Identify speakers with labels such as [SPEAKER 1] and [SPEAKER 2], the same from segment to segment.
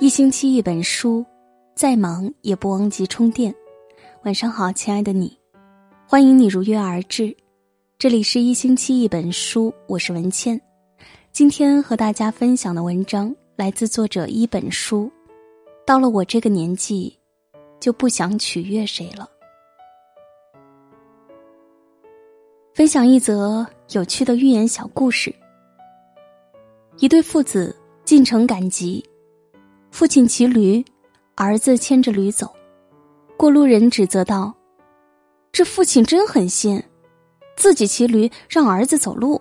[SPEAKER 1] 一星期一本书，再忙也不忘记充电。晚上好，亲爱的你，欢迎你如约而至。这里是一星期一本书，我是文倩。今天和大家分享的文章来自作者一本书。到了我这个年纪，就不想取悦谁了。分享一则有趣的寓言小故事。一对父子进城赶集。父亲骑驴，儿子牵着驴走。过路人指责道：“这父亲真狠心，自己骑驴让儿子走路。”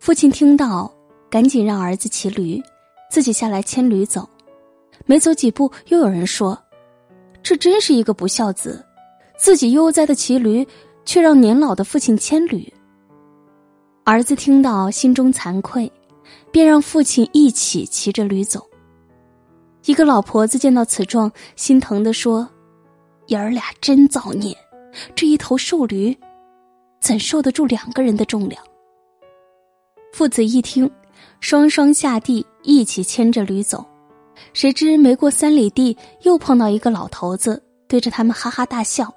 [SPEAKER 1] 父亲听到，赶紧让儿子骑驴，自己下来牵驴走。没走几步，又有人说：“这真是一个不孝子，自己悠哉的骑驴，却让年老的父亲牵驴。”儿子听到，心中惭愧，便让父亲一起骑着驴走。一个老婆子见到此状，心疼的说：“爷儿俩真造孽，这一头瘦驴，怎受得住两个人的重量？”父子一听，双双下地，一起牵着驴走。谁知没过三里地，又碰到一个老头子，对着他们哈哈大笑：“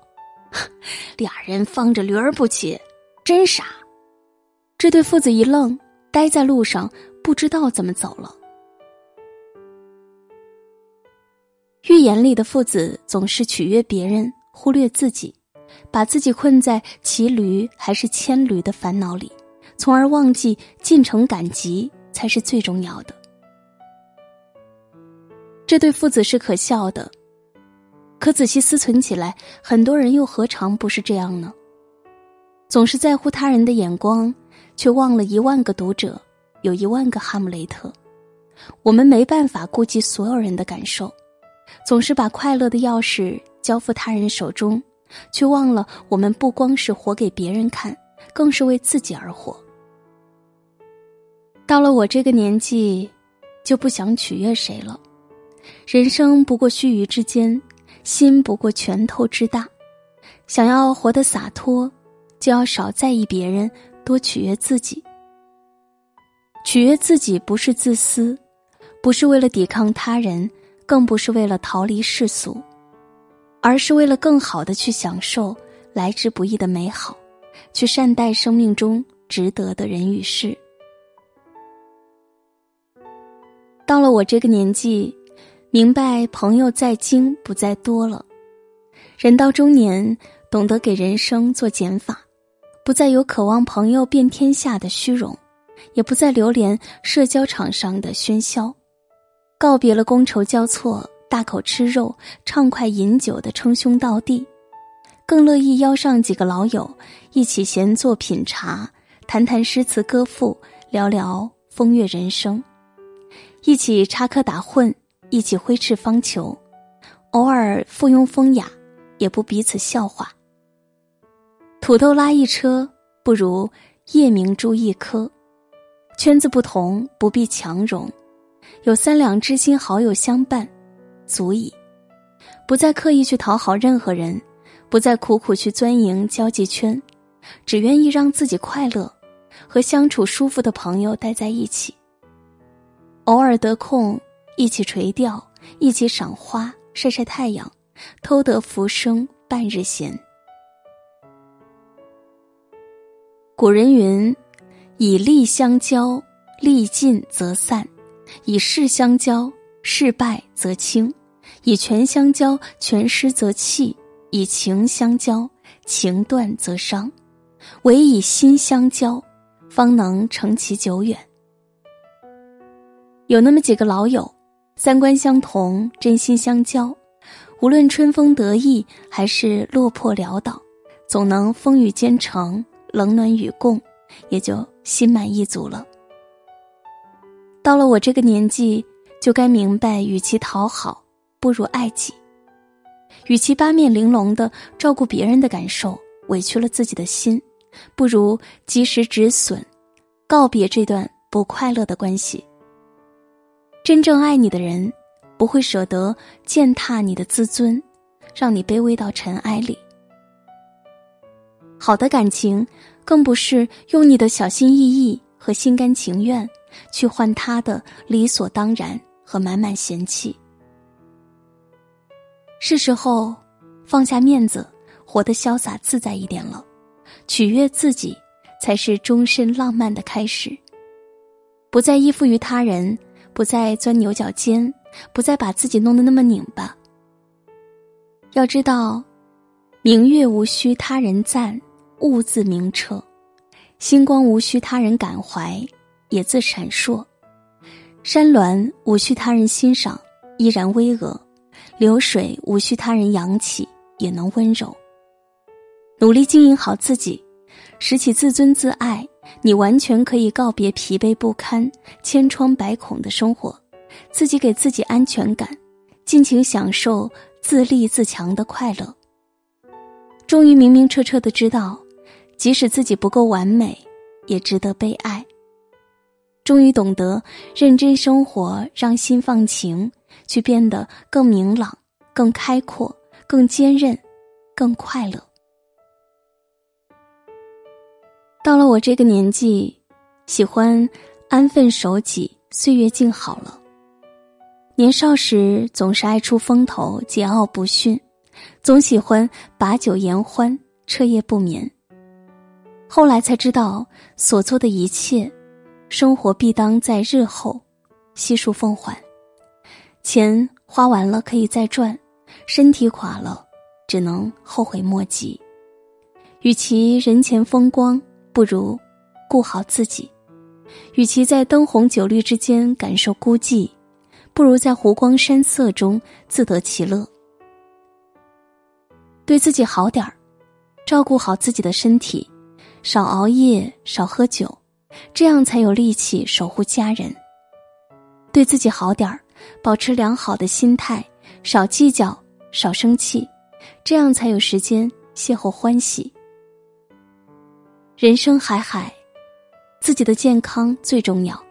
[SPEAKER 1] 俩人放着驴儿不骑，真傻！”这对父子一愣，呆在路上，不知道怎么走了。寓言里的父子总是取悦别人，忽略自己，把自己困在骑驴还是牵驴的烦恼里，从而忘记进城赶集才是最重要的。这对父子是可笑的，可仔细思忖起来，很多人又何尝不是这样呢？总是在乎他人的眼光，却忘了一万个读者有一万个哈姆雷特。我们没办法顾及所有人的感受。总是把快乐的钥匙交付他人手中，却忘了我们不光是活给别人看，更是为自己而活。到了我这个年纪，就不想取悦谁了。人生不过须臾之间，心不过拳头之大。想要活得洒脱，就要少在意别人，多取悦自己。取悦自己不是自私，不是为了抵抗他人。更不是为了逃离世俗，而是为了更好的去享受来之不易的美好，去善待生命中值得的人与事。到了我这个年纪，明白朋友在精不在多了。人到中年，懂得给人生做减法，不再有渴望朋友遍天下的虚荣，也不再流连社交场上的喧嚣。告别了觥筹交错、大口吃肉、畅快饮酒的称兄道弟，更乐意邀上几个老友一起闲坐品茶，谈谈诗词歌赋，聊聊风月人生，一起插科打诨，一起挥斥方遒，偶尔附庸风雅，也不彼此笑话。土豆拉一车，不如夜明珠一颗。圈子不同，不必强融。有三两知心好友相伴，足矣。不再刻意去讨好任何人，不再苦苦去钻营交际圈，只愿意让自己快乐，和相处舒服的朋友待在一起。偶尔得空，一起垂钓，一起赏花，晒晒太阳，偷得浮生半日闲。古人云：“以利相交，利尽则散。”以势相交，势败则轻；以权相交，权失则弃；以情相交，情断则伤。唯以心相交，方能成其久远。有那么几个老友，三观相同，真心相交，无论春风得意还是落魄潦倒，总能风雨兼程，冷暖与共，也就心满意足了。到了我这个年纪，就该明白，与其讨好，不如爱己；与其八面玲珑的照顾别人的感受，委屈了自己的心，不如及时止损，告别这段不快乐的关系。真正爱你的人，不会舍得践踏你的自尊，让你卑微到尘埃里。好的感情，更不是用你的小心翼翼和心甘情愿。去换他的理所当然和满满嫌弃。是时候放下面子，活得潇洒自在一点了。取悦自己，才是终身浪漫的开始。不再依附于他人，不再钻牛角尖，不再把自己弄得那么拧巴。要知道，明月无需他人赞，物自明澈；星光无需他人感怀，也自闪烁。山峦无需他人欣赏，依然巍峨；流水无需他人扬起，也能温柔。努力经营好自己，拾起自尊自爱，你完全可以告别疲惫不堪、千疮百孔的生活，自己给自己安全感，尽情享受自立自强的快乐。终于明明彻彻的知道，即使自己不够完美，也值得被爱。终于懂得认真生活，让心放晴，去变得更明朗、更开阔、更坚韧、更快乐。到了我这个年纪，喜欢安分守己，岁月静好了。年少时总是爱出风头，桀骜不驯，总喜欢把酒言欢，彻夜不眠。后来才知道，所做的一切，生活必当在日后悉数奉还。钱花完了可以再赚，身体垮了，只能后悔莫及。与其人前风光。不如顾好自己，与其在灯红酒绿之间感受孤寂，不如在湖光山色中自得其乐。对自己好点儿，照顾好自己的身体，少熬夜，少喝酒，这样才有力气守护家人。对自己好点儿，保持良好的心态，少计较，少生气，这样才有时间邂逅欢喜。人生海海，自己的健康最重要，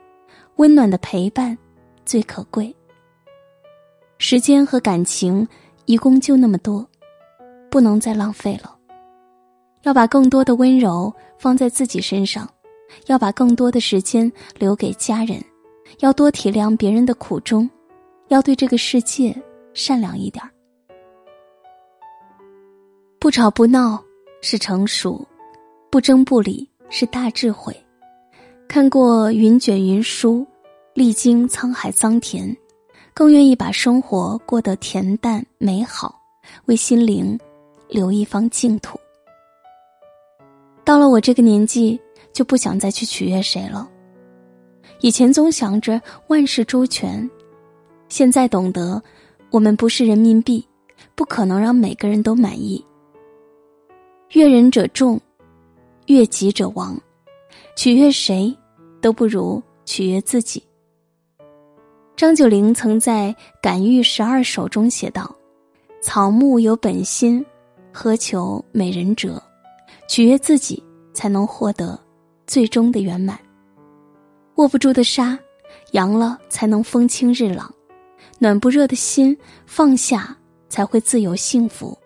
[SPEAKER 1] 温暖的陪伴最可贵。时间和感情一共就那么多，不能再浪费了。要把更多的温柔放在自己身上，要把更多的时间留给家人，要多体谅别人的苦衷，要对这个世界善良一点儿不吵不闹是成熟。不争不理是大智慧，看过云卷云舒，历经沧海桑田，更愿意把生活过得恬淡美好，为心灵留一方净土。到了我这个年纪，就不想再去取悦谁了。以前总想着万事周全，现在懂得，我们不是人民币，不可能让每个人都满意。悦人者众。悦己者亡，取悦谁都不如取悦自己。张九龄曾在《感遇十二首》中写道：“草木有本心，何求美人折？取悦自己，才能获得最终的圆满。握不住的沙，扬了才能风清日朗；暖不热的心，放下才会自由幸福。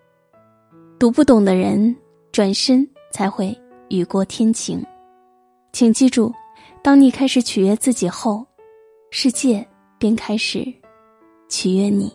[SPEAKER 1] 读不懂的人，转身才会。”雨过天晴，请记住，当你开始取悦自己后，世界便开始取悦你。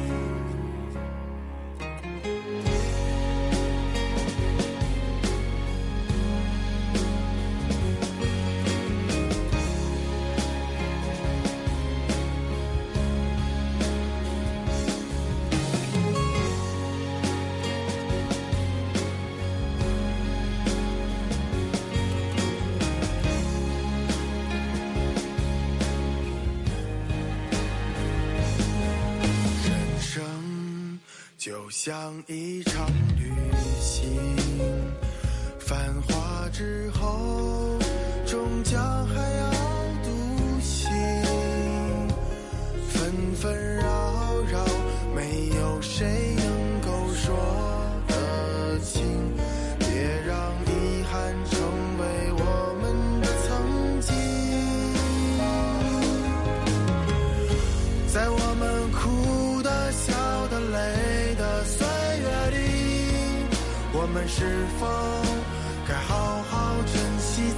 [SPEAKER 2] 像一场旅行，繁华之后，终将还要